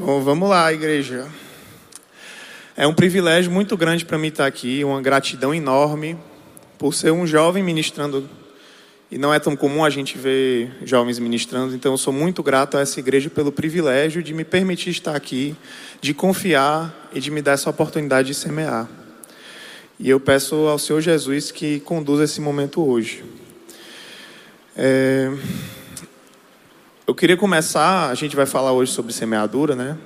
Bom, vamos lá, igreja. É um privilégio muito grande para mim estar aqui, uma gratidão enorme por ser um jovem ministrando. E não é tão comum a gente ver jovens ministrando, então eu sou muito grato a essa igreja pelo privilégio de me permitir estar aqui, de confiar e de me dar essa oportunidade de semear. E eu peço ao Senhor Jesus que conduza esse momento hoje. É... Eu queria começar, a gente vai falar hoje sobre semeadura, né?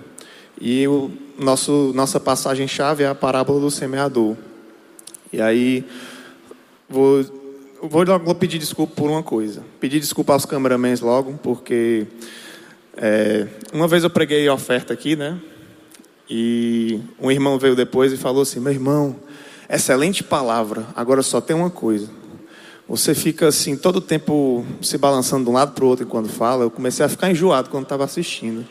E o nosso nossa passagem chave é a parábola do semeador. E aí vou vou logo pedir desculpa por uma coisa. Pedir desculpa aos cameramans logo, porque é, uma vez eu preguei oferta aqui, né? E um irmão veio depois e falou assim: "Meu irmão, excelente palavra. Agora só tem uma coisa. Você fica assim, todo o tempo se balançando de um lado para o outro enquanto fala. Eu comecei a ficar enjoado quando estava assistindo.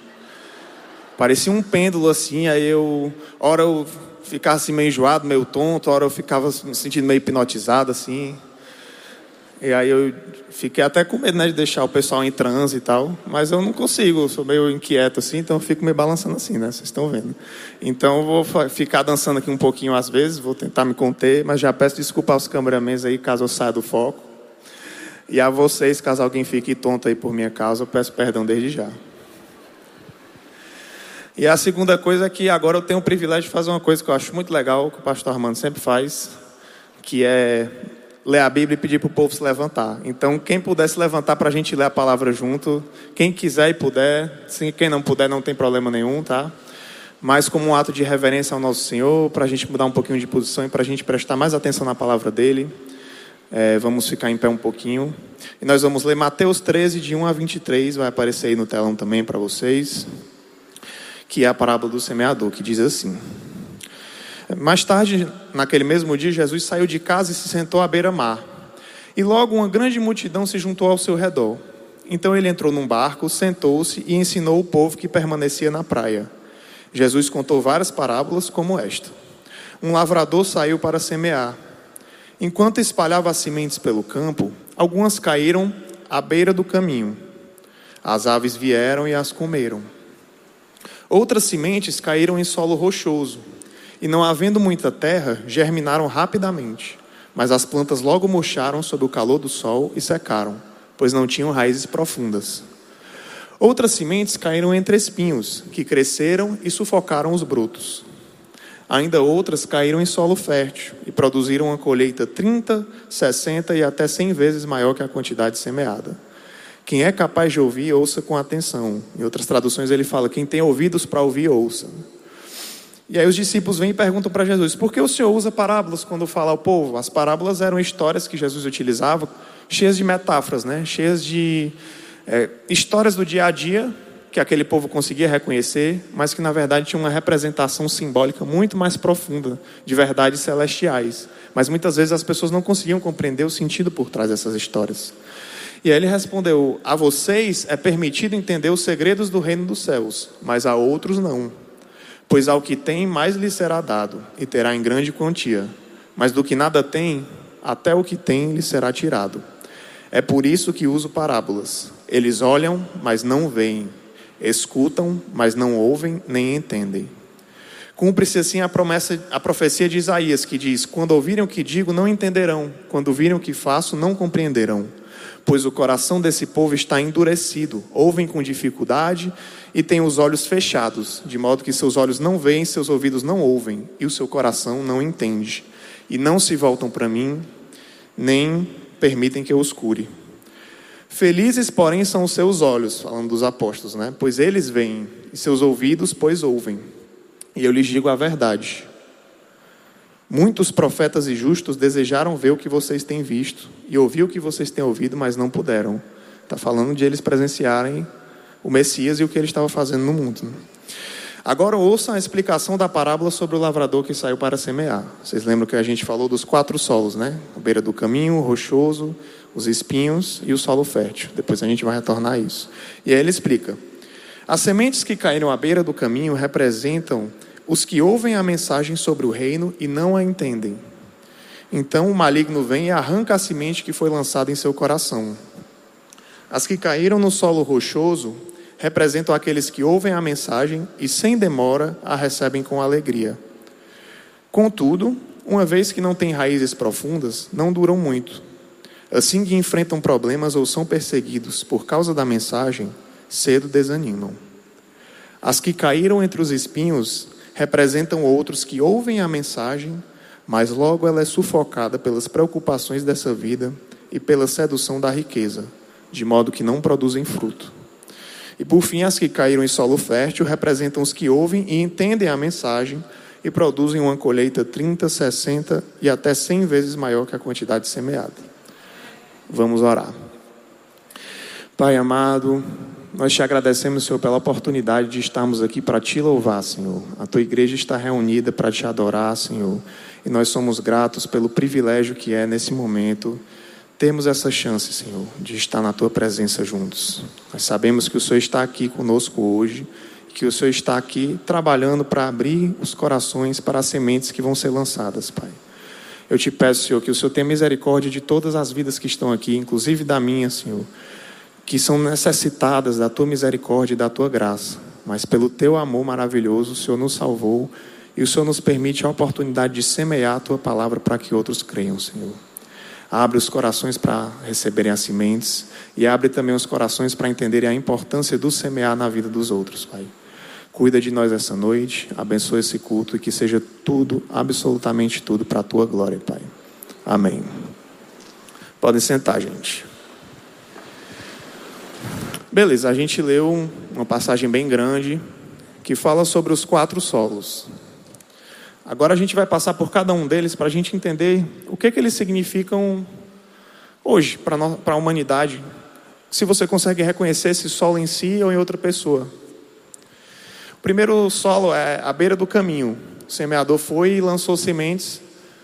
Parecia um pêndulo assim, aí eu. Hora eu ficava assim meio enjoado, meio tonto, hora eu ficava me sentindo meio hipnotizado assim. E aí eu fiquei até com medo né, de deixar o pessoal em transe e tal, mas eu não consigo, sou meio inquieto assim, então eu fico me balançando assim, né? Vocês estão vendo. Então eu vou ficar dançando aqui um pouquinho às vezes, vou tentar me conter, mas já peço desculpa aos cameramans aí caso eu saia do foco. E a vocês, caso alguém fique tonto aí por minha causa, eu peço perdão desde já. E a segunda coisa é que agora eu tenho o privilégio de fazer uma coisa que eu acho muito legal, que o pastor Armando sempre faz, que é ler a Bíblia e pedir para o povo se levantar. Então, quem puder se levantar para a gente ler a palavra junto, quem quiser e puder, sim, quem não puder não tem problema nenhum, tá? Mas como um ato de reverência ao nosso Senhor, para a gente mudar um pouquinho de posição e para a gente prestar mais atenção na palavra dele, é, vamos ficar em pé um pouquinho. E nós vamos ler Mateus 13, de 1 a 23, vai aparecer aí no telão também para vocês, que é a parábola do semeador, que diz assim. Mais tarde, naquele mesmo dia, Jesus saiu de casa e se sentou à beira-mar. E logo uma grande multidão se juntou ao seu redor. Então ele entrou num barco, sentou-se e ensinou o povo que permanecia na praia. Jesus contou várias parábolas como esta. Um lavrador saiu para semear. Enquanto espalhava as sementes pelo campo, algumas caíram à beira do caminho. As aves vieram e as comeram. Outras sementes caíram em solo rochoso e não havendo muita terra, germinaram rapidamente. Mas as plantas logo murcharam sob o calor do sol e secaram, pois não tinham raízes profundas. Outras sementes caíram entre espinhos, que cresceram e sufocaram os brotos. Ainda outras caíram em solo fértil e produziram uma colheita 30, 60 e até 100 vezes maior que a quantidade semeada. Quem é capaz de ouvir, ouça com atenção. Em outras traduções ele fala: quem tem ouvidos para ouvir, ouça. E aí os discípulos vêm e perguntam para Jesus: por que o Senhor usa parábolas quando fala ao povo? As parábolas eram histórias que Jesus utilizava, cheias de metáforas, né? cheias de é, histórias do dia a dia que aquele povo conseguia reconhecer, mas que na verdade tinha uma representação simbólica muito mais profunda de verdades celestiais. Mas muitas vezes as pessoas não conseguiam compreender o sentido por trás dessas histórias. E aí ele respondeu: A vocês é permitido entender os segredos do reino dos céus, mas a outros não. Pois ao que tem, mais lhe será dado, e terá em grande quantia. Mas do que nada tem, até o que tem lhe será tirado. É por isso que uso parábolas. Eles olham, mas não veem. Escutam, mas não ouvem nem entendem. Cumpre-se assim a promessa, a profecia de Isaías, que diz: Quando ouvirem o que digo, não entenderão. Quando virem o que faço, não compreenderão pois o coração desse povo está endurecido, ouvem com dificuldade e têm os olhos fechados, de modo que seus olhos não veem, seus ouvidos não ouvem e o seu coração não entende. E não se voltam para mim, nem permitem que eu os cure. Felizes, porém, são os seus olhos, falando dos apóstolos, né? Pois eles veem, e seus ouvidos, pois ouvem. E eu lhes digo a verdade. Muitos profetas e justos desejaram ver o que vocês têm visto e ouvir o que vocês têm ouvido, mas não puderam. Está falando de eles presenciarem o Messias e o que ele estava fazendo no mundo. Agora ouçam a explicação da parábola sobre o lavrador que saiu para semear. Vocês lembram que a gente falou dos quatro solos, né? A beira do caminho, o rochoso, os espinhos e o solo fértil. Depois a gente vai retornar a isso. E aí ele explica: As sementes que caíram à beira do caminho representam os que ouvem a mensagem sobre o reino e não a entendem. Então o maligno vem e arranca a semente que foi lançada em seu coração. As que caíram no solo rochoso representam aqueles que ouvem a mensagem e, sem demora, a recebem com alegria. Contudo, uma vez que não têm raízes profundas, não duram muito. Assim que enfrentam problemas ou são perseguidos por causa da mensagem, cedo desanimam. As que caíram entre os espinhos representam outros que ouvem a mensagem, mas logo ela é sufocada pelas preocupações dessa vida e pela sedução da riqueza, de modo que não produzem fruto. E por fim, as que caíram em solo fértil representam os que ouvem e entendem a mensagem e produzem uma colheita 30, 60 e até 100 vezes maior que a quantidade semeada. Vamos orar. Pai amado, nós te agradecemos, Senhor, pela oportunidade de estarmos aqui para te louvar, Senhor. A tua igreja está reunida para te adorar, Senhor. E nós somos gratos pelo privilégio que é, nesse momento, termos essa chance, Senhor, de estar na tua presença juntos. Nós sabemos que o Senhor está aqui conosco hoje, que o Senhor está aqui trabalhando para abrir os corações para as sementes que vão ser lançadas, Pai. Eu te peço, Senhor, que o Senhor tenha misericórdia de todas as vidas que estão aqui, inclusive da minha, Senhor que são necessitadas da tua misericórdia e da tua graça, mas pelo teu amor maravilhoso, o Senhor nos salvou e o Senhor nos permite a oportunidade de semear a tua palavra para que outros creiam, Senhor. Abre os corações para receberem as sementes e abre também os corações para entenderem a importância do semear na vida dos outros, Pai. Cuida de nós essa noite, abençoa esse culto e que seja tudo, absolutamente tudo, para a tua glória, Pai. Amém. Podem sentar, gente. Beleza, a gente leu uma passagem bem grande que fala sobre os quatro solos. Agora a gente vai passar por cada um deles para a gente entender o que, que eles significam hoje para a humanidade. Se você consegue reconhecer esse solo em si ou em outra pessoa. O primeiro solo é a beira do caminho. O semeador foi e lançou sementes,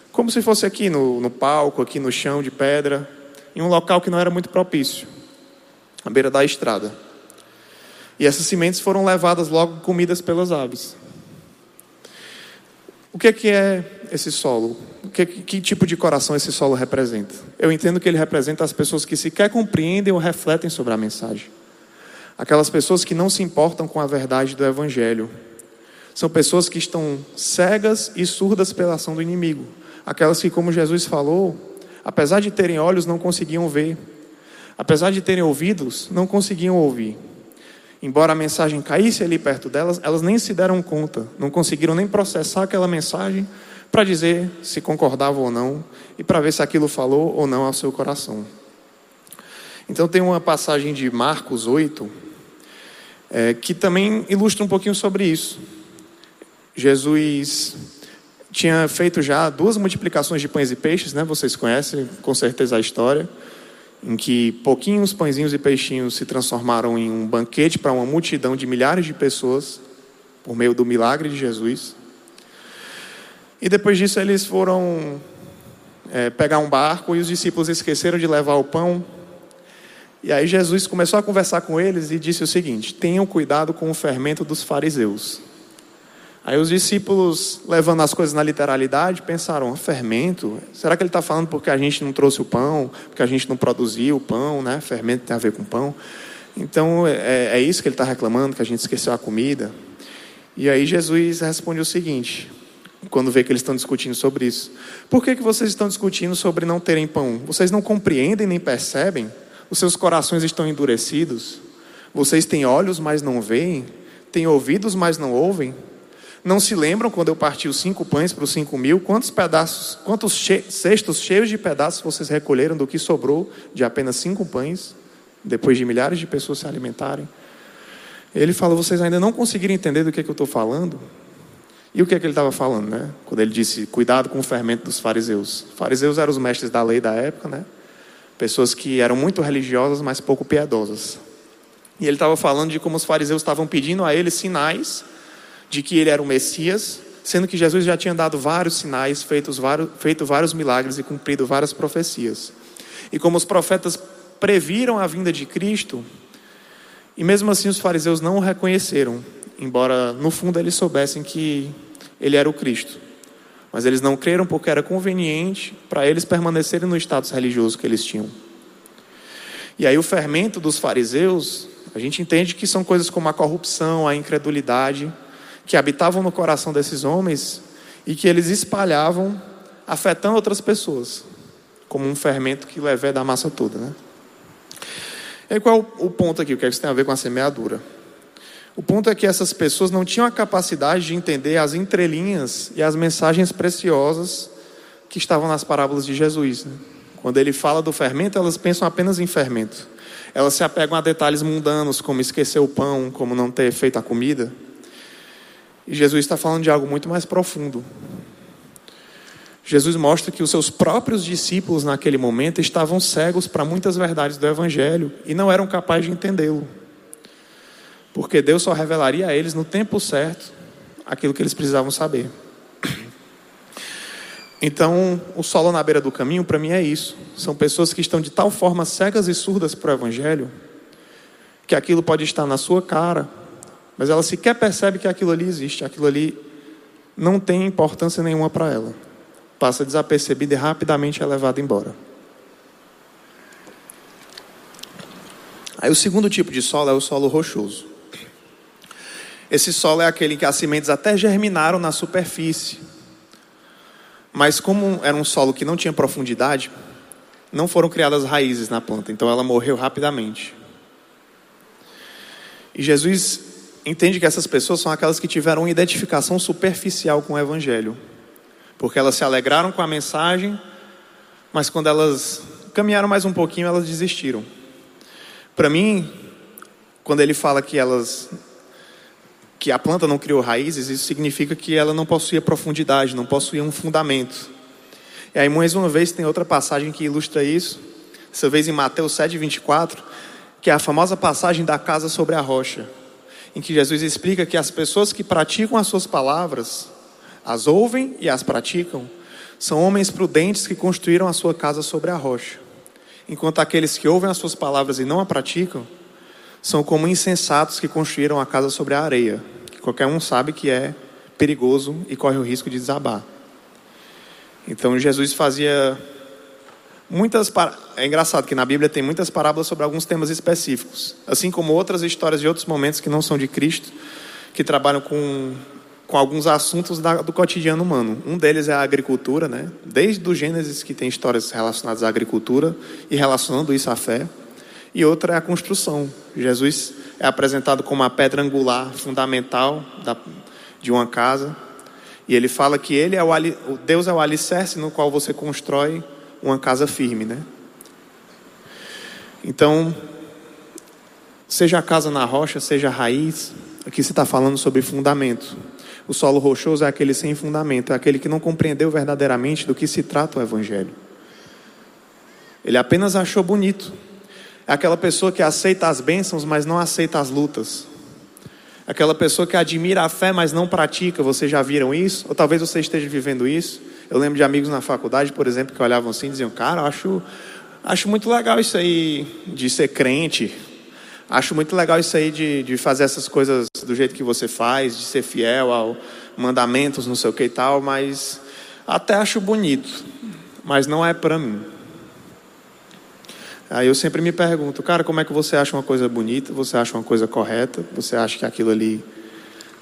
como se fosse aqui no, no palco, aqui no chão de pedra, em um local que não era muito propício à beira da estrada. E essas sementes foram levadas logo comidas pelas aves. O que é, que é esse solo? Que, que, tipo de coração esse solo representa? Eu entendo que ele representa as pessoas que sequer compreendem ou refletem sobre a mensagem. Aquelas pessoas que não se importam com a verdade do Evangelho. São pessoas que estão cegas e surdas pela ação do inimigo. Aquelas que, como Jesus falou, apesar de terem olhos, não conseguiam ver apesar de terem ouvidos, não conseguiam ouvir. Embora a mensagem caísse ali perto delas, elas nem se deram conta, não conseguiram nem processar aquela mensagem para dizer se concordavam ou não e para ver se aquilo falou ou não ao seu coração. Então tem uma passagem de Marcos 8 é, que também ilustra um pouquinho sobre isso. Jesus tinha feito já duas multiplicações de pães e peixes, né? Vocês conhecem com certeza a história em que pouquinhos pãezinhos e peixinhos se transformaram em um banquete para uma multidão de milhares de pessoas, por meio do milagre de Jesus. E depois disso eles foram é, pegar um barco e os discípulos esqueceram de levar o pão. E aí Jesus começou a conversar com eles e disse o seguinte: tenham cuidado com o fermento dos fariseus. Aí os discípulos, levando as coisas na literalidade, pensaram: fermento? Será que ele está falando porque a gente não trouxe o pão, porque a gente não produziu o pão, né? Fermento tem a ver com pão. Então é, é isso que ele está reclamando, que a gente esqueceu a comida. E aí Jesus responde o seguinte: quando vê que eles estão discutindo sobre isso. Por que, que vocês estão discutindo sobre não terem pão? Vocês não compreendem nem percebem? Os seus corações estão endurecidos? Vocês têm olhos, mas não veem? Têm ouvidos, mas não ouvem? Não se lembram quando eu parti os cinco pães para os cinco mil? Quantos pedaços, quantos che cestos cheios de pedaços vocês recolheram do que sobrou de apenas cinco pães, depois de milhares de pessoas se alimentarem? Ele fala: vocês ainda não conseguiram entender do que, é que eu estou falando? E o que é que ele estava falando, né? Quando ele disse: cuidado com o fermento dos fariseus. Fariseus eram os mestres da lei da época, né? Pessoas que eram muito religiosas, mas pouco piedosas. E ele estava falando de como os fariseus estavam pedindo a ele sinais de que ele era o Messias, sendo que Jesus já tinha dado vários sinais, feitos vários, feito vários milagres e cumprido várias profecias. E como os profetas previram a vinda de Cristo, e mesmo assim os fariseus não o reconheceram, embora no fundo eles soubessem que ele era o Cristo. Mas eles não creram porque era conveniente para eles permanecerem no status religioso que eles tinham. E aí o fermento dos fariseus A gente entende que são coisas como a corrupção, a incredulidade, que habitavam no coração desses homens e que eles espalhavam, afetando outras pessoas, como um fermento que leva da massa toda. Né? E qual é o ponto aqui? O que é isso tem a ver com a semeadura? O ponto é que essas pessoas não tinham a capacidade de entender as entrelinhas e as mensagens preciosas que estavam nas parábolas de Jesus. Né? Quando ele fala do fermento, elas pensam apenas em fermento. Elas se apegam a detalhes mundanos, como esquecer o pão, como não ter feito a comida. E Jesus está falando de algo muito mais profundo. Jesus mostra que os seus próprios discípulos naquele momento estavam cegos para muitas verdades do Evangelho e não eram capazes de entendê-lo. Porque Deus só revelaria a eles no tempo certo aquilo que eles precisavam saber. Então, o solo na beira do caminho, para mim, é isso. São pessoas que estão de tal forma cegas e surdas para o Evangelho, que aquilo pode estar na sua cara, mas ela sequer percebe que aquilo ali existe, aquilo ali não tem importância nenhuma para ela. Passa desapercebida e rapidamente é levada embora. Aí o segundo tipo de solo é o solo rochoso. Esse solo é aquele que as sementes até germinaram na superfície, mas como era um solo que não tinha profundidade, não foram criadas raízes na planta, então ela morreu rapidamente. E Jesus entende que essas pessoas são aquelas que tiveram uma identificação superficial com o Evangelho, porque elas se alegraram com a mensagem, mas quando elas caminharam mais um pouquinho, elas desistiram. Para mim, quando ele fala que elas que a planta não criou raízes, isso significa que ela não possuía profundidade, não possuía um fundamento. E aí, mais uma vez, tem outra passagem que ilustra isso, dessa vez em Mateus 7, 24, que é a famosa passagem da casa sobre a rocha, em que Jesus explica que as pessoas que praticam as suas palavras, as ouvem e as praticam, são homens prudentes que construíram a sua casa sobre a rocha, enquanto aqueles que ouvem as suas palavras e não a praticam, são como insensatos que construíram a casa sobre a areia, que qualquer um sabe que é perigoso e corre o risco de desabar. Então Jesus fazia muitas é engraçado que na Bíblia tem muitas parábolas sobre alguns temas específicos, assim como outras histórias de outros momentos que não são de Cristo, que trabalham com com alguns assuntos da, do cotidiano humano. Um deles é a agricultura, né? Desde o Gênesis que tem histórias relacionadas à agricultura e relacionando isso à fé e outra é a construção. Jesus é apresentado como a pedra angular fundamental da, de uma casa, e ele fala que ele é o Deus é o alicerce no qual você constrói uma casa firme, né? Então, seja a casa na rocha, seja a raiz, aqui se está falando sobre fundamento. O solo rochoso é aquele sem fundamento, é aquele que não compreendeu verdadeiramente do que se trata o Evangelho. Ele apenas achou bonito, é aquela pessoa que aceita as bênçãos, mas não aceita as lutas. Aquela pessoa que admira a fé, mas não pratica. Vocês já viram isso? Ou talvez você esteja vivendo isso. Eu lembro de amigos na faculdade, por exemplo, que olhavam assim e diziam: Cara, acho, acho muito legal isso aí de ser crente. Acho muito legal isso aí de, de fazer essas coisas do jeito que você faz, de ser fiel ao mandamentos, não sei o que e tal, mas até acho bonito, mas não é para mim. Aí eu sempre me pergunto, cara, como é que você acha uma coisa bonita? Você acha uma coisa correta? Você acha que aquilo ali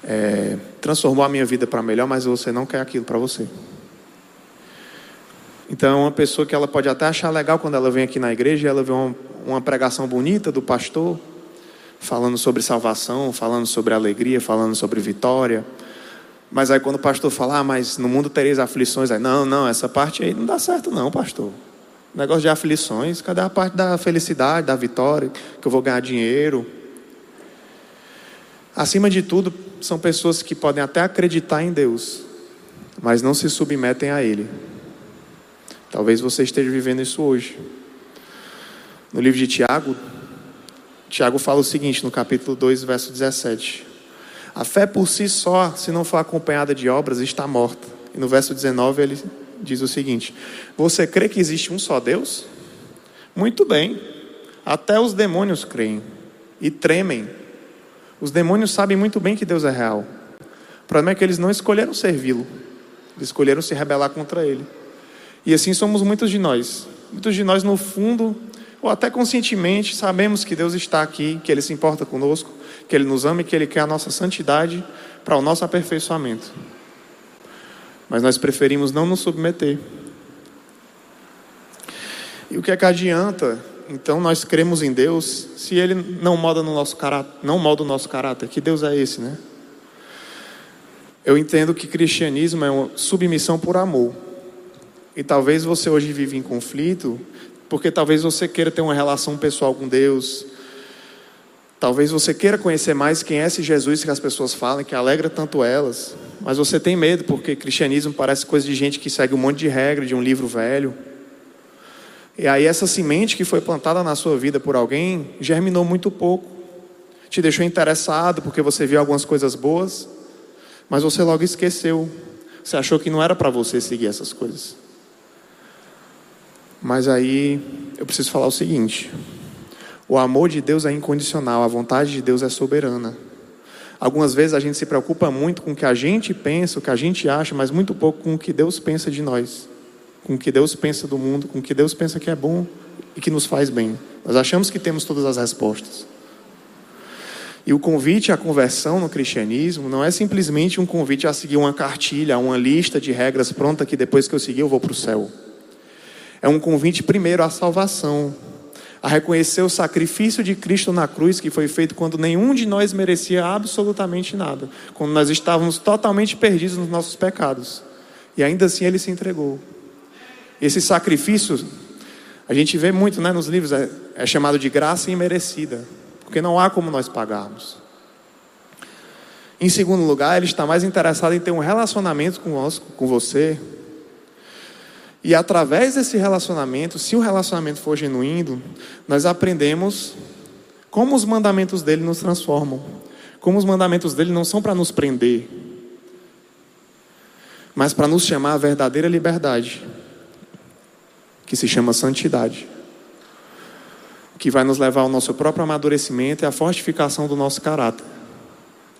é, transformou a minha vida para melhor, mas você não quer aquilo para você? Então, é uma pessoa que ela pode até achar legal quando ela vem aqui na igreja, ela vê uma, uma pregação bonita do pastor, falando sobre salvação, falando sobre alegria, falando sobre vitória. Mas aí quando o pastor fala, ah, mas no mundo tereis aflições, aí, não, não, essa parte aí não dá certo não, pastor negócio de aflições, cadê a parte da felicidade, da vitória, que eu vou ganhar dinheiro? Acima de tudo, são pessoas que podem até acreditar em Deus, mas não se submetem a Ele. Talvez você esteja vivendo isso hoje. No livro de Tiago, Tiago fala o seguinte, no capítulo 2, verso 17: A fé por si só, se não for acompanhada de obras, está morta. E no verso 19 ele diz o seguinte: Você crê que existe um só Deus? Muito bem, até os demônios creem e tremem. Os demônios sabem muito bem que Deus é real. O problema é que eles não escolheram servi-lo, eles escolheram se rebelar contra ele. E assim somos muitos de nós. Muitos de nós, no fundo, ou até conscientemente, sabemos que Deus está aqui, que Ele se importa conosco, que Ele nos ama e que Ele quer a nossa santidade para o nosso aperfeiçoamento. Mas nós preferimos não nos submeter. E o que é que adianta, então, nós cremos em Deus se Ele não molda, no nosso caráter, não molda o nosso caráter? Que Deus é esse, né? Eu entendo que cristianismo é uma submissão por amor. E talvez você hoje vive em conflito, porque talvez você queira ter uma relação pessoal com Deus. Talvez você queira conhecer mais quem é esse Jesus que as pessoas falam, que alegra tanto elas. Mas você tem medo, porque cristianismo parece coisa de gente que segue um monte de regra de um livro velho. E aí essa semente que foi plantada na sua vida por alguém germinou muito pouco. Te deixou interessado porque você viu algumas coisas boas, mas você logo esqueceu. Você achou que não era para você seguir essas coisas. Mas aí eu preciso falar o seguinte: o amor de Deus é incondicional, a vontade de Deus é soberana. Algumas vezes a gente se preocupa muito com o que a gente pensa, o que a gente acha, mas muito pouco com o que Deus pensa de nós, com o que Deus pensa do mundo, com o que Deus pensa que é bom e que nos faz bem. Nós achamos que temos todas as respostas. E o convite à conversão no cristianismo não é simplesmente um convite a seguir uma cartilha, uma lista de regras pronta que depois que eu seguir eu vou para o céu. É um convite primeiro à salvação, a reconhecer o sacrifício de Cristo na cruz que foi feito quando nenhum de nós merecia absolutamente nada, quando nós estávamos totalmente perdidos nos nossos pecados. E ainda assim ele se entregou. Esse sacrifício, a gente vê muito né, nos livros, é, é chamado de graça imerecida porque não há como nós pagarmos. Em segundo lugar, ele está mais interessado em ter um relacionamento conosco, com você. E através desse relacionamento, se o relacionamento for genuíno, nós aprendemos como os mandamentos dele nos transformam. Como os mandamentos dele não são para nos prender, mas para nos chamar a verdadeira liberdade, que se chama santidade que vai nos levar ao nosso próprio amadurecimento e à fortificação do nosso caráter.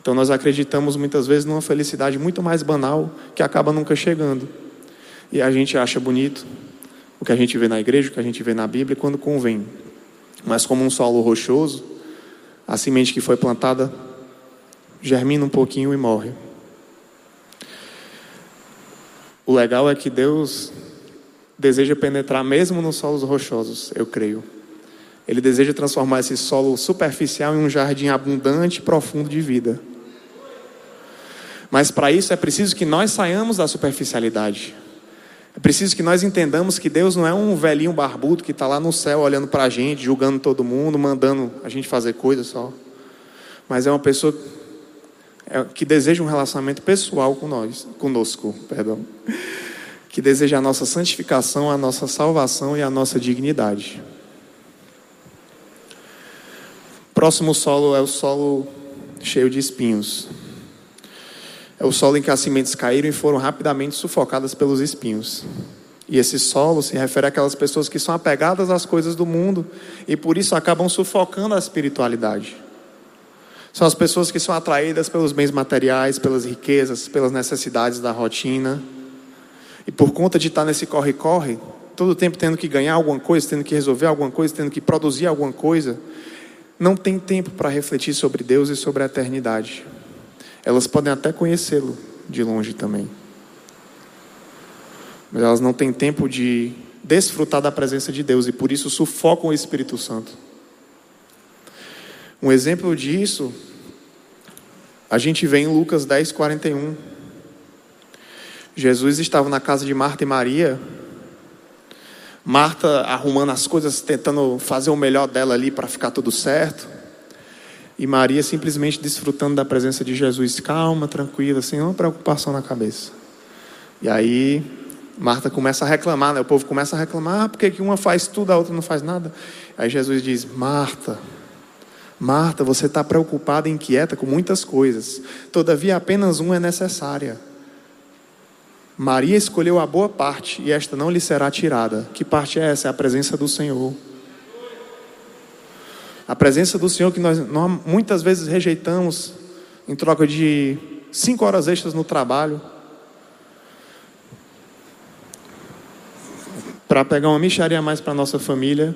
Então nós acreditamos muitas vezes numa felicidade muito mais banal que acaba nunca chegando. E a gente acha bonito o que a gente vê na igreja, o que a gente vê na Bíblia quando convém. Mas como um solo rochoso, a semente que foi plantada germina um pouquinho e morre. O legal é que Deus deseja penetrar mesmo nos solos rochosos, eu creio. Ele deseja transformar esse solo superficial em um jardim abundante e profundo de vida. Mas para isso é preciso que nós saiamos da superficialidade. É preciso que nós entendamos que Deus não é um velhinho barbudo que está lá no céu olhando para a gente, julgando todo mundo, mandando a gente fazer coisas só. Mas é uma pessoa é, que deseja um relacionamento pessoal com nós, conosco, perdão. Que deseja a nossa santificação, a nossa salvação e a nossa dignidade. Próximo solo é o solo cheio de espinhos. É o solo em que as sementes caíram e foram rapidamente sufocadas pelos espinhos. E esse solo se refere àquelas pessoas que são apegadas às coisas do mundo e por isso acabam sufocando a espiritualidade. São as pessoas que são atraídas pelos bens materiais, pelas riquezas, pelas necessidades da rotina. E por conta de estar nesse corre-corre, todo o tempo tendo que ganhar alguma coisa, tendo que resolver alguma coisa, tendo que produzir alguma coisa, não tem tempo para refletir sobre Deus e sobre a eternidade. Elas podem até conhecê-lo de longe também. Mas elas não têm tempo de desfrutar da presença de Deus e por isso sufocam o Espírito Santo. Um exemplo disso, a gente vê em Lucas 10, 41. Jesus estava na casa de Marta e Maria Marta arrumando as coisas, tentando fazer o melhor dela ali para ficar tudo certo. E Maria simplesmente desfrutando da presença de Jesus, calma, tranquila, sem nenhuma preocupação na cabeça. E aí Marta começa a reclamar, né? o povo começa a reclamar, ah, porque que uma faz tudo, a outra não faz nada. Aí Jesus diz: Marta, Marta, você está preocupada e inquieta com muitas coisas, todavia apenas uma é necessária. Maria escolheu a boa parte e esta não lhe será tirada. Que parte é essa? É a presença do Senhor. A presença do Senhor que nós, nós muitas vezes rejeitamos em troca de cinco horas extras no trabalho. Para pegar uma micharia a mais para nossa família.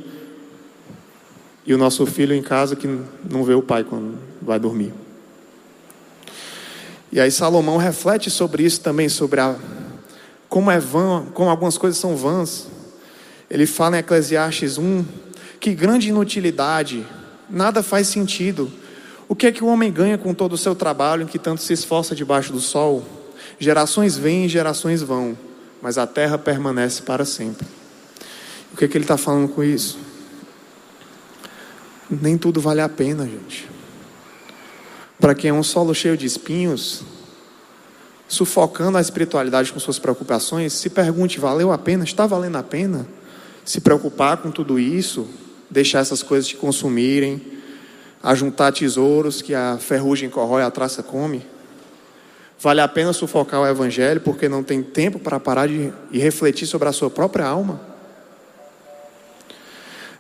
e o nosso filho em casa que não vê o pai quando vai dormir. E aí Salomão reflete sobre isso também, sobre a, como é vã, como algumas coisas são vãs. Ele fala em Eclesiastes 1 que grande inutilidade, nada faz sentido. O que é que o homem ganha com todo o seu trabalho em que tanto se esforça debaixo do sol? Gerações vêm e gerações vão, mas a terra permanece para sempre. O que é que ele está falando com isso? Nem tudo vale a pena, gente. Para quem é um solo cheio de espinhos, sufocando a espiritualidade com suas preocupações, se pergunte: valeu a pena? Está valendo a pena? Se preocupar com tudo isso, deixar essas coisas te consumirem, ajuntar tesouros que a ferrugem corrói, a traça come? Vale a pena sufocar o evangelho porque não tem tempo para parar de e refletir sobre a sua própria alma?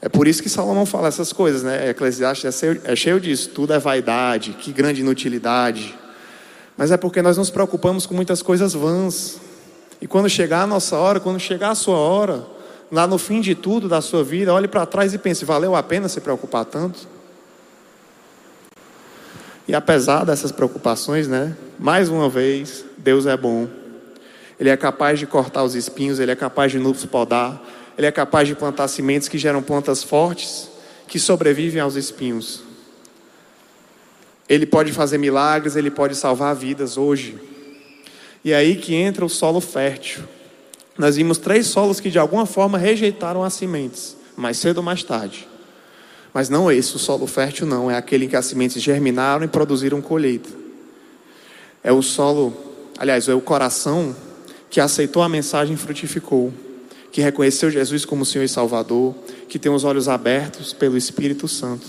É por isso que Salomão fala essas coisas, né? Eclesiastes é é cheio disso. Tudo é vaidade, que grande inutilidade. Mas é porque nós nos preocupamos com muitas coisas vãs. E quando chegar a nossa hora, quando chegar a sua hora, lá no fim de tudo da sua vida, olhe para trás e pense: valeu a pena se preocupar tanto? E apesar dessas preocupações, né? Mais uma vez, Deus é bom. Ele é capaz de cortar os espinhos, ele é capaz de nos podar, ele é capaz de plantar sementes que geram plantas fortes, que sobrevivem aos espinhos. Ele pode fazer milagres, ele pode salvar vidas hoje. E é aí que entra o solo fértil. Nós vimos três solos que de alguma forma rejeitaram as sementes, mais cedo ou mais tarde. Mas não esse, o solo fértil não, é aquele em que as sementes germinaram e produziram colheita. É o solo, aliás, é o coração que aceitou a mensagem e frutificou que reconheceu Jesus como Senhor e Salvador, que tem os olhos abertos pelo Espírito Santo.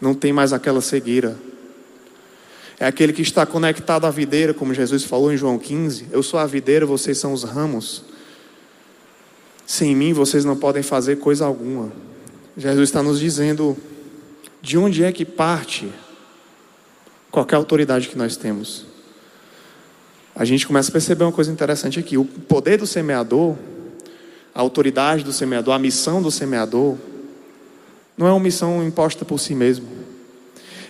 Não tem mais aquela cegueira. É aquele que está conectado à videira, como Jesus falou em João 15: Eu sou a videira, vocês são os ramos. Sem mim vocês não podem fazer coisa alguma. Jesus está nos dizendo de onde é que parte qualquer autoridade que nós temos. A gente começa a perceber uma coisa interessante aqui: o poder do semeador a autoridade do semeador, a missão do semeador, não é uma missão imposta por si mesmo.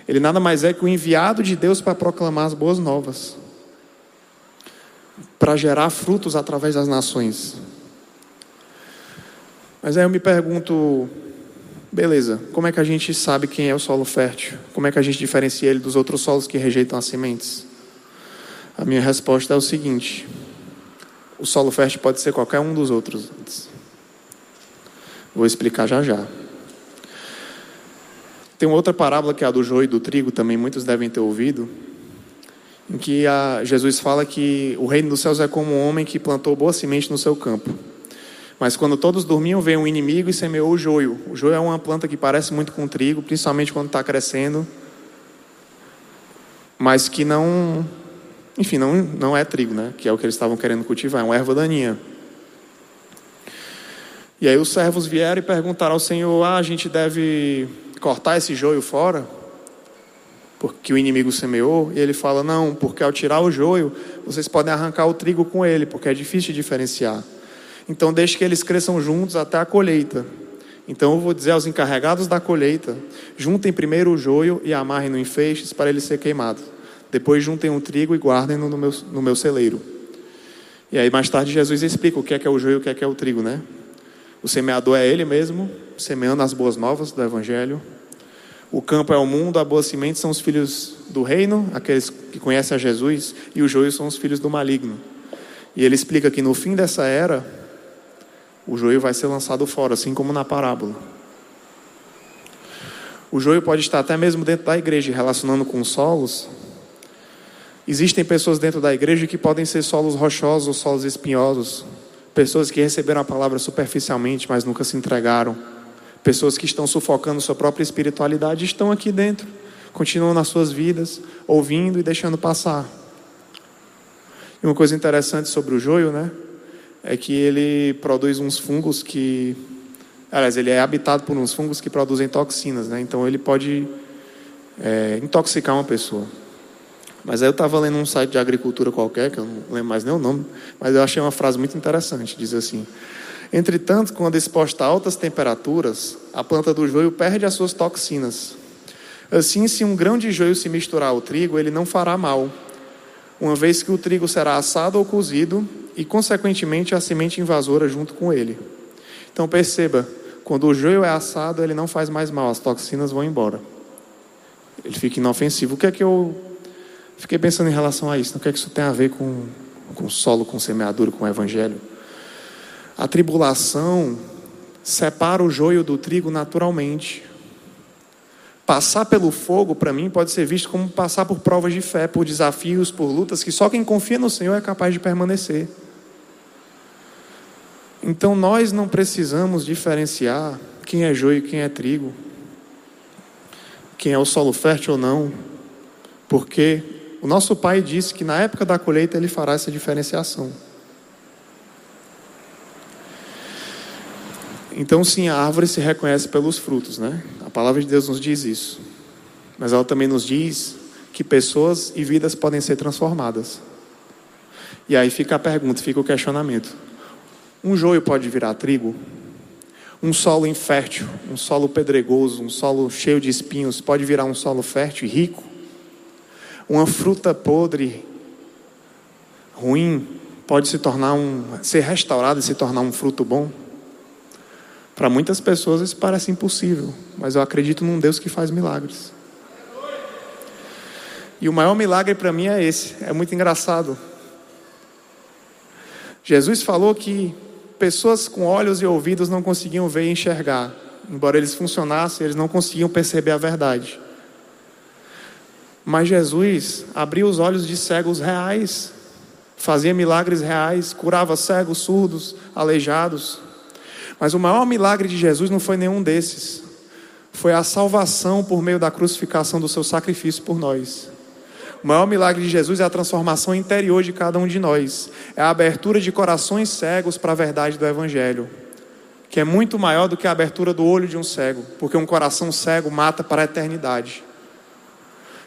Ele nada mais é que o enviado de Deus para proclamar as boas novas, para gerar frutos através das nações. Mas aí eu me pergunto, beleza, como é que a gente sabe quem é o solo fértil? Como é que a gente diferencia ele dos outros solos que rejeitam as sementes? A minha resposta é o seguinte: o solo fértil pode ser qualquer um dos outros. Vou explicar já já. Tem uma outra parábola que é a do joio e do trigo, também muitos devem ter ouvido, em que Jesus fala que o reino dos céus é como um homem que plantou boa semente no seu campo. Mas quando todos dormiam, veio um inimigo e semeou o joio. O joio é uma planta que parece muito com trigo, principalmente quando está crescendo, mas que não enfim, não, não é trigo, né? Que é o que eles estavam querendo cultivar, é uma erva daninha. E aí os servos vieram e perguntaram ao Senhor: Ah, a gente deve cortar esse joio fora? Porque o inimigo semeou? E ele fala: Não, porque ao tirar o joio, vocês podem arrancar o trigo com ele, porque é difícil de diferenciar. Então deixe que eles cresçam juntos até a colheita. Então eu vou dizer aos encarregados da colheita: juntem primeiro o joio e amarrem no enfeixes para ele ser queimado. Depois juntem o trigo e guardem-no no meu, no meu celeiro. E aí mais tarde Jesus explica o que é que é o joio e o que é que é o trigo, né? O semeador é ele mesmo, semeando as boas novas do Evangelho. O campo é o mundo, a boa semente são os filhos do reino, aqueles que conhecem a Jesus, e o joio são os filhos do maligno. E ele explica que no fim dessa era, o joio vai ser lançado fora, assim como na parábola. O joio pode estar até mesmo dentro da igreja, relacionando com os solos, Existem pessoas dentro da igreja que podem ser solos rochosos ou solos espinhosos. Pessoas que receberam a palavra superficialmente, mas nunca se entregaram. Pessoas que estão sufocando sua própria espiritualidade estão aqui dentro, continuam nas suas vidas, ouvindo e deixando passar. E uma coisa interessante sobre o joio, né? É que ele produz uns fungos que. Aliás, ele é habitado por uns fungos que produzem toxinas, né? Então ele pode é, intoxicar uma pessoa. Mas aí eu estava lendo um site de agricultura qualquer, que eu não lembro mais nem o nome, mas eu achei uma frase muito interessante. Diz assim: Entretanto, quando exposta a altas temperaturas, a planta do joio perde as suas toxinas. Assim, se um grão de joio se misturar ao trigo, ele não fará mal, uma vez que o trigo será assado ou cozido e, consequentemente, a semente invasora junto com ele. Então, perceba: quando o joio é assado, ele não faz mais mal, as toxinas vão embora. Ele fica inofensivo. O que é que eu fiquei pensando em relação a isso? O que é que isso tem a ver com, com solo, com semeadura, com o evangelho? A tribulação separa o joio do trigo naturalmente. Passar pelo fogo, para mim, pode ser visto como passar por provas de fé, por desafios, por lutas que só quem confia no Senhor é capaz de permanecer. Então nós não precisamos diferenciar quem é joio e quem é trigo, quem é o solo fértil ou não, porque o nosso pai disse que na época da colheita ele fará essa diferenciação. Então, sim, a árvore se reconhece pelos frutos, né? A palavra de Deus nos diz isso. Mas ela também nos diz que pessoas e vidas podem ser transformadas. E aí fica a pergunta, fica o questionamento: um joio pode virar trigo? Um solo infértil, um solo pedregoso, um solo cheio de espinhos, pode virar um solo fértil e rico? Uma fruta podre, ruim, pode se tornar um, ser restaurada e se tornar um fruto bom? Para muitas pessoas isso parece impossível, mas eu acredito num Deus que faz milagres. E o maior milagre para mim é esse, é muito engraçado. Jesus falou que pessoas com olhos e ouvidos não conseguiam ver e enxergar. Embora eles funcionassem, eles não conseguiam perceber a verdade. Mas Jesus abriu os olhos de cegos reais, fazia milagres reais, curava cegos, surdos, aleijados. Mas o maior milagre de Jesus não foi nenhum desses. Foi a salvação por meio da crucificação do seu sacrifício por nós. O maior milagre de Jesus é a transformação interior de cada um de nós. É a abertura de corações cegos para a verdade do Evangelho. Que é muito maior do que a abertura do olho de um cego. Porque um coração cego mata para a eternidade.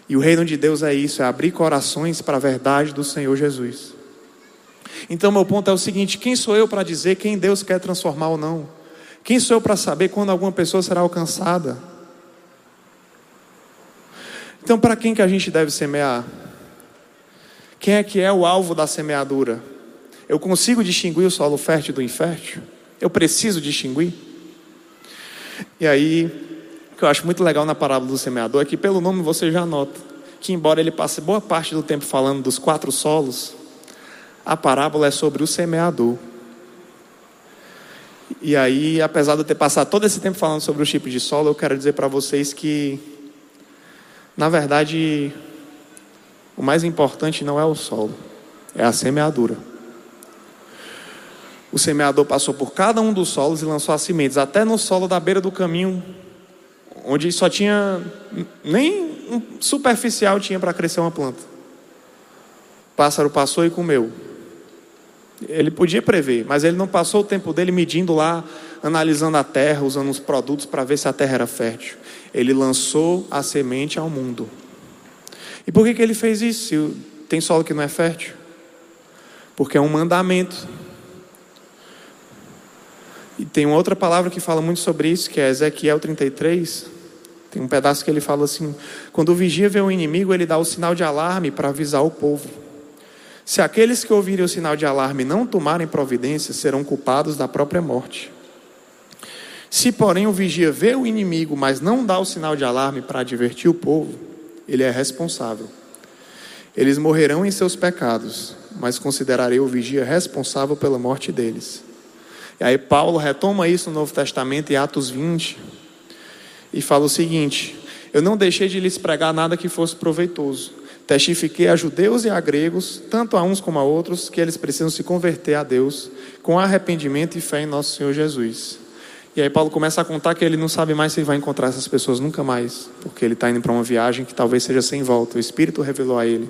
E o reino de Deus é isso: é abrir corações para a verdade do Senhor Jesus. Então, meu ponto é o seguinte: quem sou eu para dizer quem Deus quer transformar ou não? Quem sou eu para saber quando alguma pessoa será alcançada? Então, para quem que a gente deve semear? Quem é que é o alvo da semeadura? Eu consigo distinguir o solo fértil do infértil? Eu preciso distinguir? E aí, o que eu acho muito legal na parábola do semeador é que, pelo nome, você já nota que, embora ele passe boa parte do tempo falando dos quatro solos, a parábola é sobre o semeador. E aí, apesar de eu ter passado todo esse tempo falando sobre os tipos de solo, eu quero dizer para vocês que na verdade, o mais importante não é o solo, é a semeadura. O semeador passou por cada um dos solos e lançou as sementes, até no solo da beira do caminho, onde só tinha, nem superficial tinha para crescer uma planta. O pássaro passou e comeu. Ele podia prever, mas ele não passou o tempo dele medindo lá, analisando a terra, usando os produtos para ver se a terra era fértil. Ele lançou a semente ao mundo. E por que, que ele fez isso? Se tem solo que não é fértil? Porque é um mandamento. E tem uma outra palavra que fala muito sobre isso, que é Ezequiel 33. Tem um pedaço que ele fala assim: quando o vigia vê o inimigo, ele dá o sinal de alarme para avisar o povo. Se aqueles que ouvirem o sinal de alarme não tomarem providência, serão culpados da própria morte. Se, porém, o vigia vê o inimigo, mas não dá o sinal de alarme para advertir o povo, ele é responsável. Eles morrerão em seus pecados, mas considerarei o vigia responsável pela morte deles. E aí Paulo retoma isso no Novo Testamento, em Atos 20, e fala o seguinte: Eu não deixei de lhes pregar nada que fosse proveitoso. Testifiquei a judeus e a gregos, tanto a uns como a outros, que eles precisam se converter a Deus com arrependimento e fé em nosso Senhor Jesus. E aí Paulo começa a contar que ele não sabe mais se vai encontrar essas pessoas nunca mais, porque ele está indo para uma viagem que talvez seja sem volta. O Espírito revelou a ele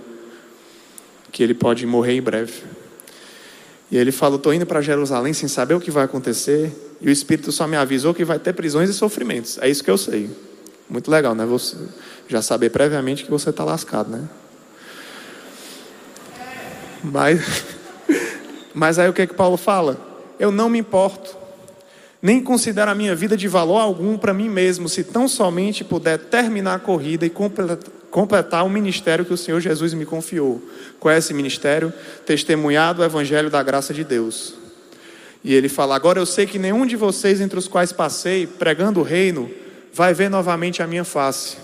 que ele pode morrer em breve. E ele fala: Estou indo para Jerusalém sem saber o que vai acontecer, e o Espírito só me avisou que vai ter prisões e sofrimentos. É isso que eu sei. Muito legal, né? Você já saber previamente que você está lascado, né? Mas, mas aí o que é que Paulo fala? Eu não me importo nem considero a minha vida de valor algum para mim mesmo, se tão somente puder terminar a corrida e completar o ministério que o Senhor Jesus me confiou. Qual é esse ministério? Testemunhar do Evangelho da graça de Deus. E ele fala: Agora eu sei que nenhum de vocês entre os quais passei, pregando o reino, vai ver novamente a minha face.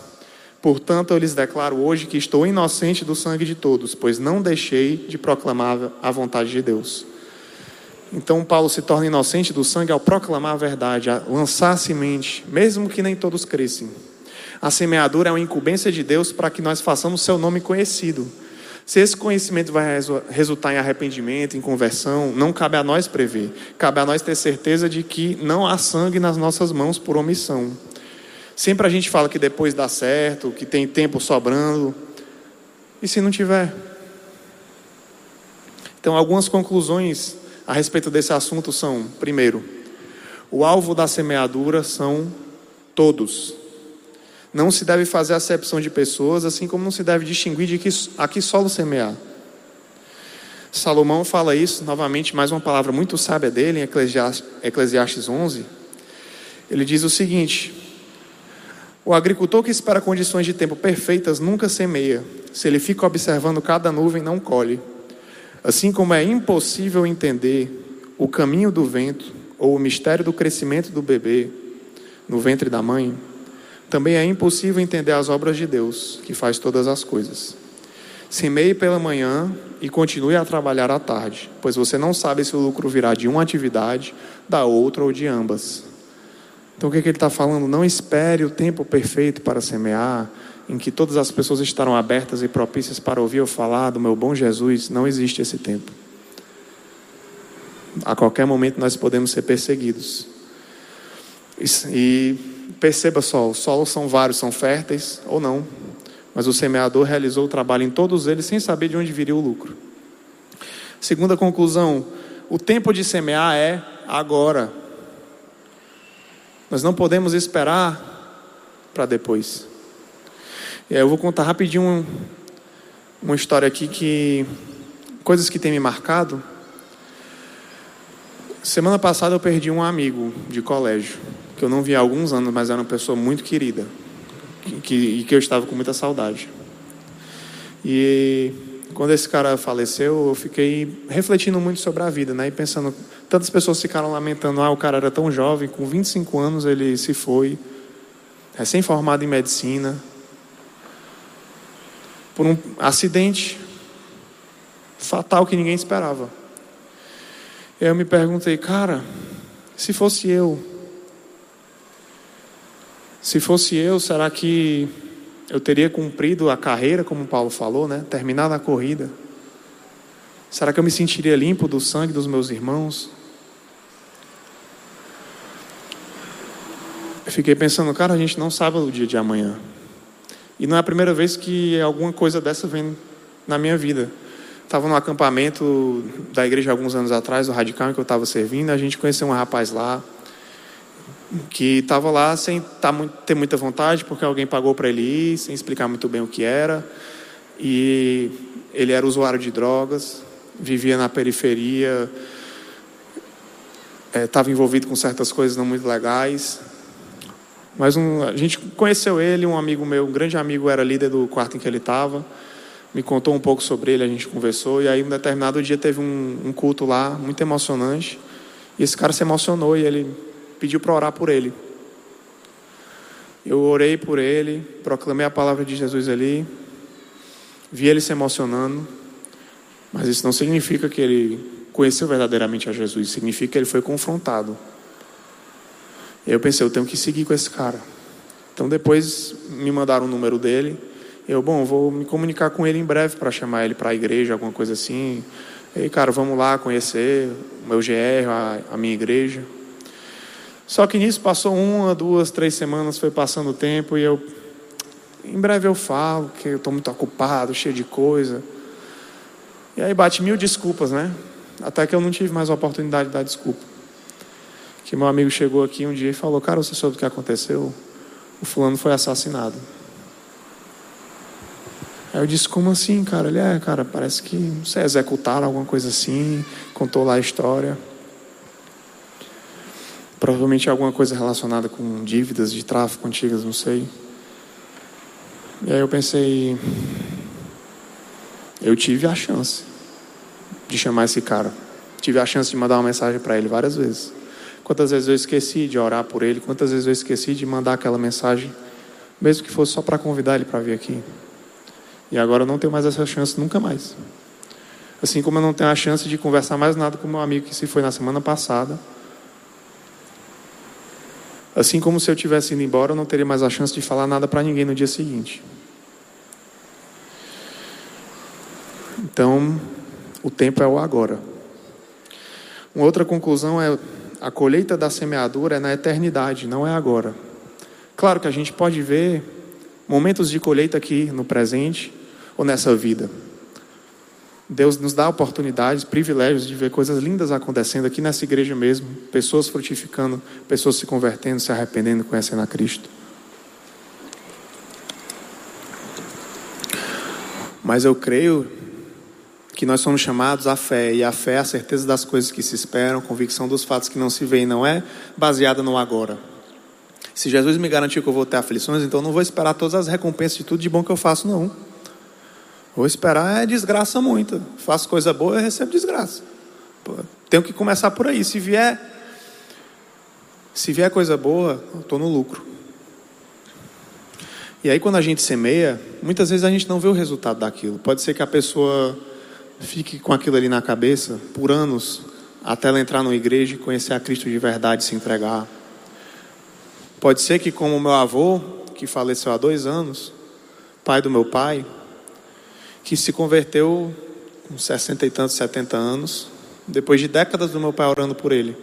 Portanto, eu lhes declaro hoje que estou inocente do sangue de todos, pois não deixei de proclamar a vontade de Deus. Então, Paulo se torna inocente do sangue ao proclamar a verdade, a lançar a semente, mesmo que nem todos crescem. A semeadura é uma incumbência de Deus para que nós façamos seu nome conhecido. Se esse conhecimento vai resultar em arrependimento, em conversão, não cabe a nós prever. Cabe a nós ter certeza de que não há sangue nas nossas mãos por omissão. Sempre a gente fala que depois dá certo, que tem tempo sobrando. E se não tiver? Então, algumas conclusões a respeito desse assunto são: primeiro, o alvo da semeadura são todos. Não se deve fazer acepção de pessoas, assim como não se deve distinguir de que, a que solo semear. Salomão fala isso, novamente, mais uma palavra muito sábia dele, em Eclesiastes, Eclesiastes 11. Ele diz o seguinte: o agricultor que espera condições de tempo perfeitas nunca semeia. Se ele fica observando cada nuvem, não colhe. Assim como é impossível entender o caminho do vento ou o mistério do crescimento do bebê no ventre da mãe, também é impossível entender as obras de Deus, que faz todas as coisas. Semeie pela manhã e continue a trabalhar à tarde, pois você não sabe se o lucro virá de uma atividade, da outra ou de ambas. Então o que, é que ele está falando? Não espere o tempo perfeito para semear, em que todas as pessoas estarão abertas e propícias para ouvir eu falar do meu bom Jesus. Não existe esse tempo. A qualquer momento nós podemos ser perseguidos. E perceba só, os solos são vários, são férteis ou não, mas o semeador realizou o trabalho em todos eles sem saber de onde viria o lucro. Segunda conclusão: o tempo de semear é agora. Nós não podemos esperar para depois. Aí eu vou contar rapidinho uma história aqui que coisas que tem me marcado. Semana passada eu perdi um amigo de colégio que eu não vi há alguns anos, mas era uma pessoa muito querida que, que, e que eu estava com muita saudade. E quando esse cara faleceu, eu fiquei refletindo muito sobre a vida, né? E pensando, tantas pessoas ficaram lamentando, ah, o cara era tão jovem, com 25 anos ele se foi, recém-formado em medicina, por um acidente fatal que ninguém esperava. Eu me perguntei, cara, se fosse eu, se fosse eu, será que eu teria cumprido a carreira, como Paulo falou, né? Terminado a corrida. Será que eu me sentiria limpo do sangue dos meus irmãos? Eu fiquei pensando, cara, a gente não sabe o dia de amanhã. E não é a primeira vez que alguma coisa dessa vem na minha vida. Estava no acampamento da igreja alguns anos atrás, do Radical, em que eu estava servindo. A gente conheceu um rapaz lá que estava lá sem tá ter muita vontade, porque alguém pagou para ele ir, sem explicar muito bem o que era. E ele era usuário de drogas, vivia na periferia, estava é, envolvido com certas coisas não muito legais. Mas um, a gente conheceu ele, um amigo meu, um grande amigo, era líder do quarto em que ele estava. Me contou um pouco sobre ele, a gente conversou. E aí, um determinado dia, teve um, um culto lá, muito emocionante. E esse cara se emocionou e ele pediu para orar por ele. Eu orei por ele, proclamei a palavra de Jesus ali, vi ele se emocionando, mas isso não significa que ele conheceu verdadeiramente a Jesus, significa que ele foi confrontado. Eu pensei, eu tenho que seguir com esse cara. Então depois me mandaram o número dele. Eu, bom, vou me comunicar com ele em breve para chamar ele para a igreja, alguma coisa assim. E cara, vamos lá conhecer o meu GR, a, a minha igreja. Só que nisso passou uma, duas, três semanas, foi passando o tempo e eu. Em breve eu falo que eu estou muito ocupado, cheio de coisa. E aí bate mil desculpas, né? Até que eu não tive mais a oportunidade de dar desculpa. Que meu amigo chegou aqui um dia e falou: Cara, você soube o que aconteceu? O fulano foi assassinado. Aí eu disse: Como assim, cara? Ele é, cara, parece que não sei, executaram alguma coisa assim. Contou lá a história Provavelmente alguma coisa relacionada com dívidas de tráfico antigas, não sei. E aí eu pensei, eu tive a chance de chamar esse cara. Tive a chance de mandar uma mensagem para ele várias vezes. Quantas vezes eu esqueci de orar por ele, quantas vezes eu esqueci de mandar aquela mensagem, mesmo que fosse só para convidar ele para vir aqui. E agora eu não tenho mais essa chance nunca mais. Assim como eu não tenho a chance de conversar mais nada com meu amigo que se foi na semana passada. Assim como se eu tivesse ido embora, eu não teria mais a chance de falar nada para ninguém no dia seguinte. Então, o tempo é o agora. Uma outra conclusão é a colheita da semeadura é na eternidade, não é agora. Claro que a gente pode ver momentos de colheita aqui no presente ou nessa vida. Deus nos dá oportunidades, privilégios de ver coisas lindas acontecendo aqui nessa igreja mesmo, pessoas frutificando, pessoas se convertendo, se arrependendo, conhecendo a Cristo. Mas eu creio que nós somos chamados à fé, e a fé é a certeza das coisas que se esperam, convicção dos fatos que não se veem, não é baseada no agora. Se Jesus me garantiu que eu vou ter aflições, então não vou esperar todas as recompensas de tudo de bom que eu faço, não. Vou esperar é desgraça muita. Faço coisa boa, eu recebo desgraça. Pô, tenho que começar por aí. Se vier, se vier coisa boa, eu estou no lucro. E aí quando a gente semeia, muitas vezes a gente não vê o resultado daquilo. Pode ser que a pessoa fique com aquilo ali na cabeça por anos, até ela entrar numa igreja e conhecer a Cristo de verdade, se entregar. Pode ser que, como meu avô, que faleceu há dois anos, pai do meu pai, que se converteu com 60 e tantos, 70 anos, depois de décadas do meu pai orando por ele.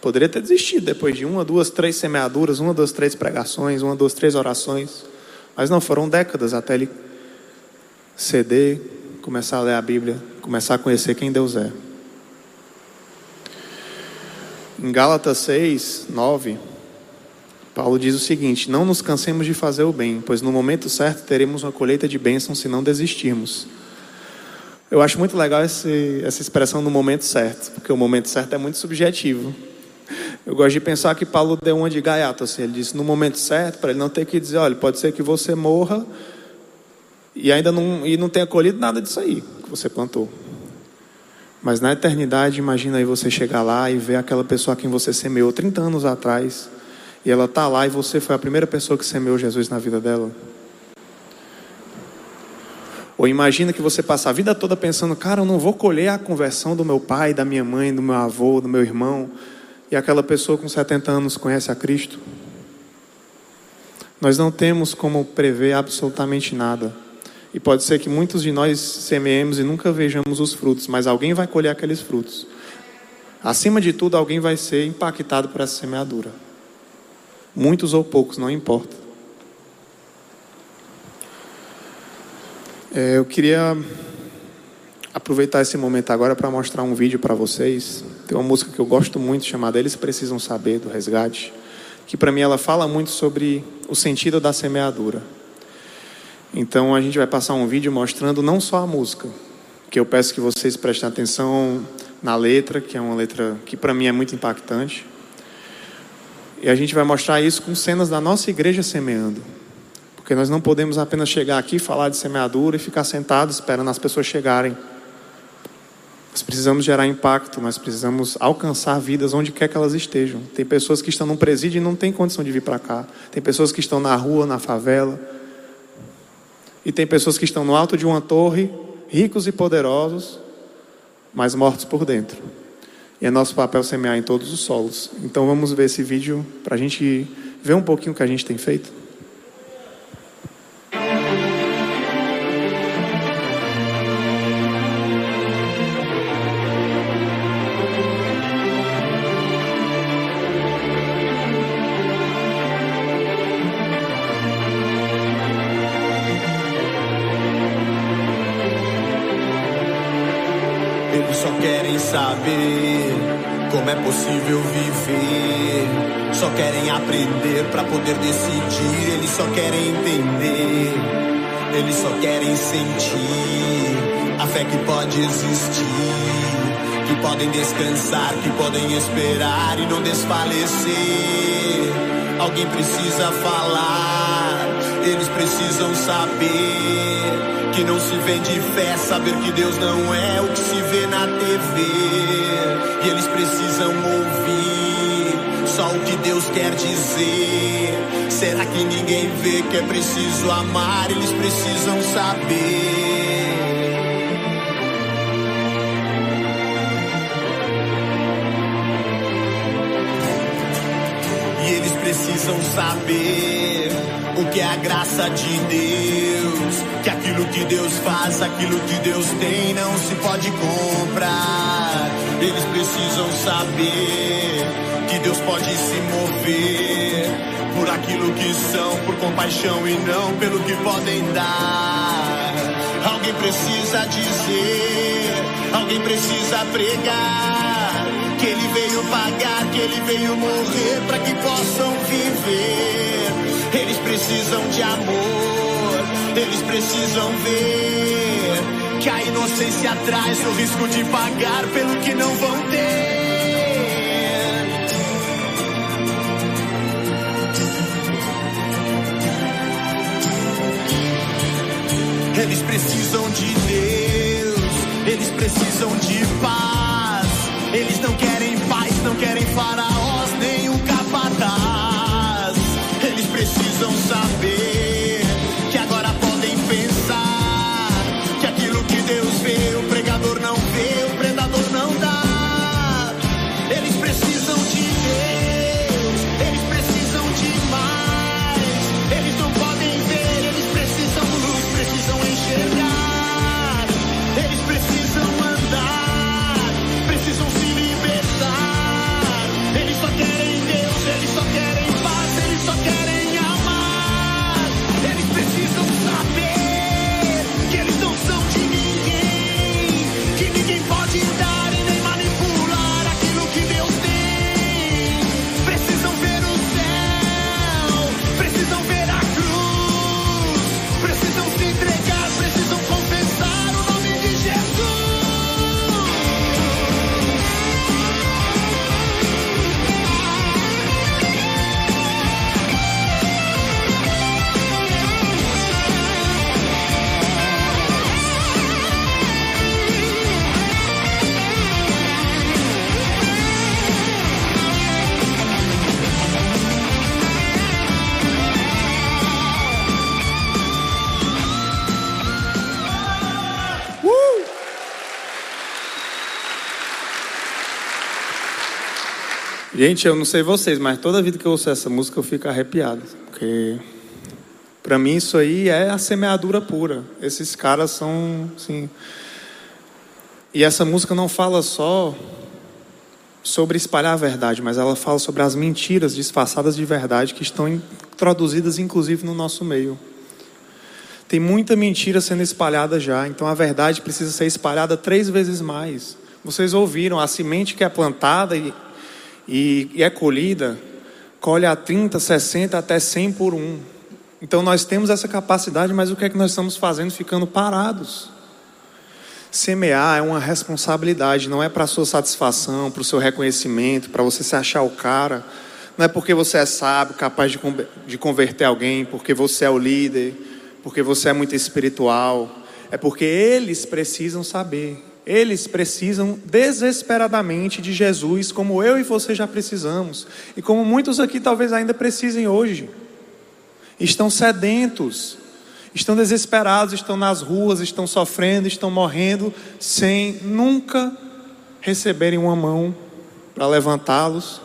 Poderia ter desistido depois de uma, duas, três semeaduras, uma, duas, três pregações, uma, duas, três orações. Mas não, foram décadas até ele ceder, começar a ler a Bíblia, começar a conhecer quem Deus é. Em Gálatas 6, 9, Paulo diz o seguinte: Não nos cansemos de fazer o bem, pois no momento certo teremos uma colheita de bênçãos se não desistirmos. Eu acho muito legal esse, essa expressão no momento certo, porque o momento certo é muito subjetivo. Eu gosto de pensar que Paulo deu uma de gaiato, assim, ele disse no momento certo, para ele não ter que dizer, olha, pode ser que você morra e ainda não, e não tenha colhido nada disso aí que você plantou. Mas na eternidade, imagina aí você chegar lá e ver aquela pessoa a quem você semeou 30 anos atrás, e ela está lá e você foi a primeira pessoa que semeou Jesus na vida dela. Ou imagina que você passa a vida toda pensando, cara, eu não vou colher a conversão do meu pai, da minha mãe, do meu avô, do meu irmão, e aquela pessoa com 70 anos conhece a Cristo. Nós não temos como prever absolutamente nada. E pode ser que muitos de nós semeemos e nunca vejamos os frutos, mas alguém vai colher aqueles frutos. Acima de tudo, alguém vai ser impactado por essa semeadura. Muitos ou poucos, não importa. É, eu queria aproveitar esse momento agora para mostrar um vídeo para vocês. Tem uma música que eu gosto muito chamada Eles Precisam Saber, do Resgate, que para mim ela fala muito sobre o sentido da semeadura. Então a gente vai passar um vídeo mostrando não só a música, que eu peço que vocês prestem atenção na letra, que é uma letra que para mim é muito impactante. E a gente vai mostrar isso com cenas da nossa igreja semeando. Porque nós não podemos apenas chegar aqui, falar de semeadura e ficar sentados esperando as pessoas chegarem. Nós precisamos gerar impacto, nós precisamos alcançar vidas onde quer que elas estejam. Tem pessoas que estão num presídio e não têm condição de vir para cá. Tem pessoas que estão na rua, na favela. E tem pessoas que estão no alto de uma torre, ricos e poderosos, mas mortos por dentro. E é nosso papel semear em todos os solos. Então vamos ver esse vídeo para a gente ver um pouquinho o que a gente tem feito. Pode existir. que podem descansar, que podem esperar e não desfalecer. Alguém precisa falar, eles precisam saber que não se vende fé, saber que Deus não é o que se vê na TV. E eles precisam ouvir só o que Deus quer dizer. Será que ninguém vê que é preciso amar? Eles precisam saber. Saber o que é a graça de Deus. Que aquilo que Deus faz, aquilo que Deus tem, não se pode comprar. Eles precisam saber que Deus pode se mover por aquilo que são, por compaixão e não pelo que podem dar. Alguém precisa dizer, alguém precisa pregar que ele veio pagar, que ele veio morrer para que possam viver. Eles precisam de amor, eles precisam ver que a inocência traz o risco de pagar pelo que não vão ter. Eles precisam de Deus, eles precisam de paz. Eles não querem Gente, eu não sei vocês, mas toda vida que eu ouço essa música eu fico arrepiado. Porque para mim isso aí é a semeadura pura. Esses caras são, assim. E essa música não fala só sobre espalhar a verdade, mas ela fala sobre as mentiras disfarçadas de verdade que estão introduzidas inclusive no nosso meio. Tem muita mentira sendo espalhada já, então a verdade precisa ser espalhada três vezes mais. Vocês ouviram, a semente que é plantada e, e, é colhida, colhe a 30, 60 até 100 por um. Então nós temos essa capacidade, mas o que é que nós estamos fazendo ficando parados? Semear é uma responsabilidade, não é para a sua satisfação, para o seu reconhecimento, para você se achar o cara. Não é porque você é sábio, capaz de, de converter alguém, porque você é o líder, porque você é muito espiritual. É porque eles precisam saber. Eles precisam desesperadamente de Jesus, como eu e você já precisamos. E como muitos aqui talvez ainda precisem hoje. Estão sedentos, estão desesperados, estão nas ruas, estão sofrendo, estão morrendo, sem nunca receberem uma mão para levantá-los,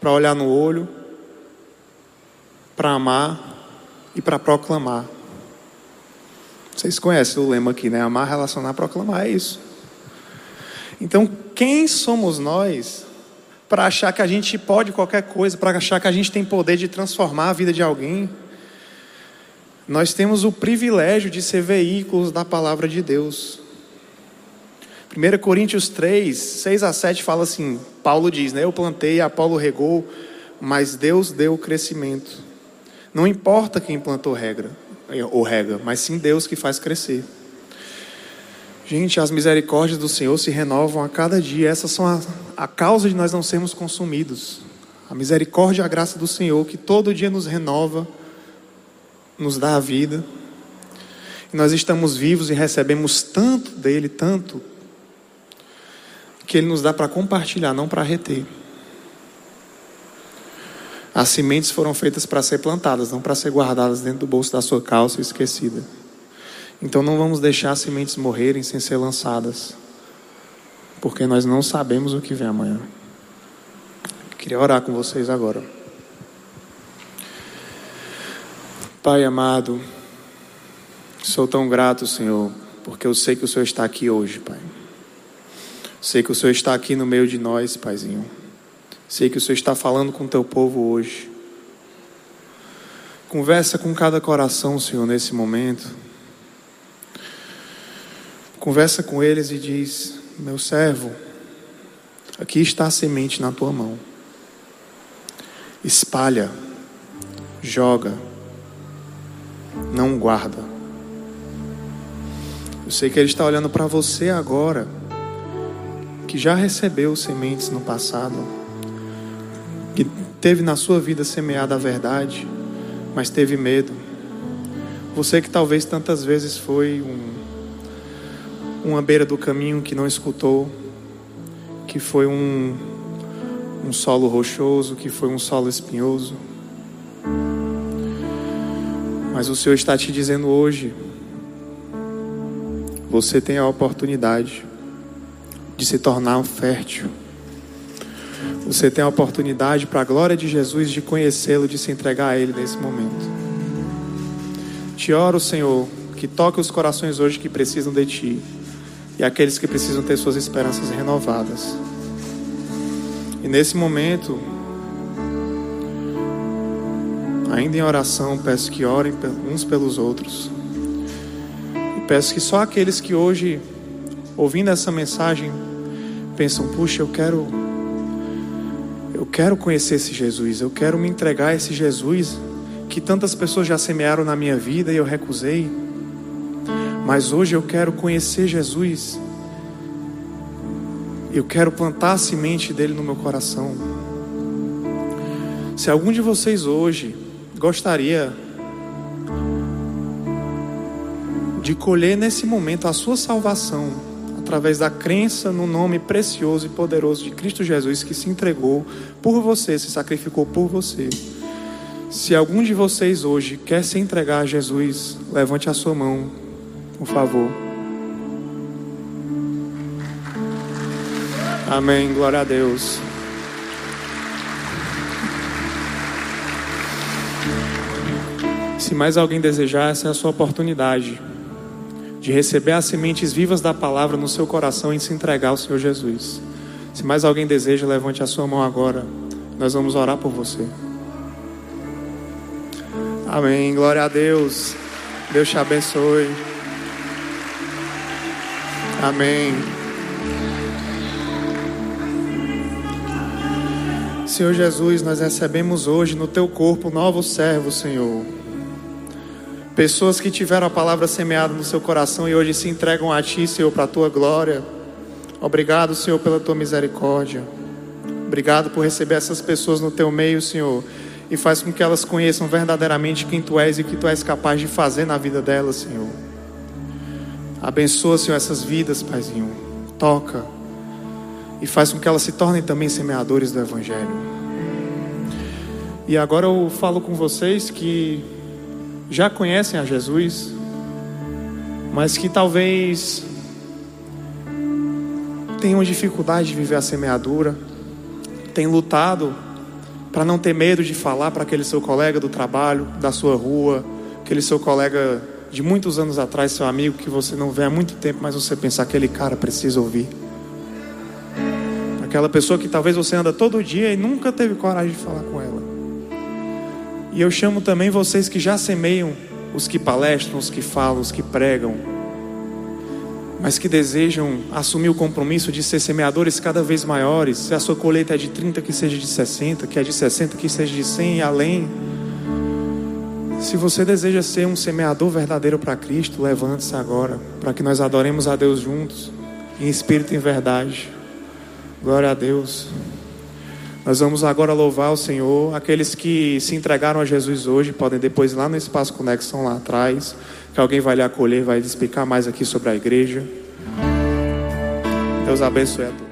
para olhar no olho, para amar e para proclamar. Vocês conhecem o lema aqui, né? Amar, relacionar, proclamar, é isso. Então, quem somos nós para achar que a gente pode qualquer coisa, para achar que a gente tem poder de transformar a vida de alguém? Nós temos o privilégio de ser veículos da palavra de Deus. 1 Coríntios 3, 6 a 7 fala assim: Paulo diz, né? Eu plantei, Apolo regou, mas Deus deu o crescimento. Não importa quem plantou regra ou rega, mas sim Deus que faz crescer. Gente, as misericórdias do Senhor se renovam a cada dia. Essas são a, a causa de nós não sermos consumidos. A misericórdia e a graça do Senhor, que todo dia nos renova, nos dá a vida. E nós estamos vivos e recebemos tanto dele, tanto, que ele nos dá para compartilhar, não para reter. As sementes foram feitas para ser plantadas, não para ser guardadas dentro do bolso da sua calça e esquecida. Então não vamos deixar sementes morrerem sem ser lançadas, porque nós não sabemos o que vem amanhã. Queria orar com vocês agora. Pai amado, sou tão grato, Senhor, porque eu sei que o Senhor está aqui hoje, Pai. Sei que o Senhor está aqui no meio de nós, Paizinho. Sei que o Senhor está falando com o teu povo hoje. Conversa com cada coração, Senhor, nesse momento. Conversa com eles e diz: Meu servo, aqui está a semente na tua mão. Espalha, joga, não guarda. Eu sei que Ele está olhando para você agora, que já recebeu sementes no passado, que teve na sua vida semeada a verdade, mas teve medo. Você que talvez tantas vezes foi um uma beira do caminho que não escutou, que foi um, um solo rochoso, que foi um solo espinhoso. Mas o Senhor está te dizendo hoje: você tem a oportunidade de se tornar um fértil. Você tem a oportunidade, para a glória de Jesus, de conhecê-lo, de se entregar a Ele nesse momento. Te oro, Senhor, que toque os corações hoje que precisam de Ti e aqueles que precisam ter suas esperanças renovadas. E nesse momento, ainda em oração, peço que orem uns pelos outros. E peço que só aqueles que hoje, ouvindo essa mensagem, pensam: puxa, eu quero, eu quero conhecer esse Jesus, eu quero me entregar a esse Jesus que tantas pessoas já semearam na minha vida e eu recusei. Mas hoje eu quero conhecer Jesus. Eu quero plantar a semente dele no meu coração. Se algum de vocês hoje gostaria de colher nesse momento a sua salvação, através da crença no nome precioso e poderoso de Cristo Jesus que se entregou por você, se sacrificou por você. Se algum de vocês hoje quer se entregar a Jesus, levante a sua mão por favor. Amém. Glória a Deus. Se mais alguém desejar, essa é a sua oportunidade de receber as sementes vivas da palavra no seu coração e se entregar ao Senhor Jesus. Se mais alguém deseja, levante a sua mão agora. Nós vamos orar por você. Amém. Glória a Deus. Deus te abençoe. Amém. Senhor Jesus, nós recebemos hoje no teu corpo novos servos, Senhor. Pessoas que tiveram a palavra semeada no seu coração e hoje se entregam a ti, Senhor, para a tua glória. Obrigado, Senhor, pela tua misericórdia. Obrigado por receber essas pessoas no teu meio, Senhor, e faz com que elas conheçam verdadeiramente quem tu és e o que tu és capaz de fazer na vida delas, Senhor. Abençoa, Senhor, essas vidas, Paizinho. Toca. E faz com que elas se tornem também semeadores do Evangelho. E agora eu falo com vocês que já conhecem a Jesus, mas que talvez tenham dificuldade de viver a semeadura, têm lutado para não ter medo de falar para aquele seu colega do trabalho, da sua rua, aquele seu colega de muitos anos atrás, seu amigo que você não vê há muito tempo, mas você pensa, aquele cara precisa ouvir. Aquela pessoa que talvez você anda todo dia e nunca teve coragem de falar com ela. E eu chamo também vocês que já semeiam, os que palestram, os que falam, os que pregam, mas que desejam assumir o compromisso de ser semeadores cada vez maiores. Se a sua colheita é de 30, que seja de 60, que é de 60, que seja de 100 e além Se você deseja ser um semeador verdadeiro para Cristo, levante-se agora, para que nós adoremos a Deus juntos, em espírito e em verdade. Glória a Deus. Nós vamos agora louvar o Senhor. Aqueles que se entregaram a Jesus hoje podem depois ir lá no Espaço Conexão lá atrás, que alguém vai lhe acolher, vai lhe explicar mais aqui sobre a igreja. Deus abençoe a todos.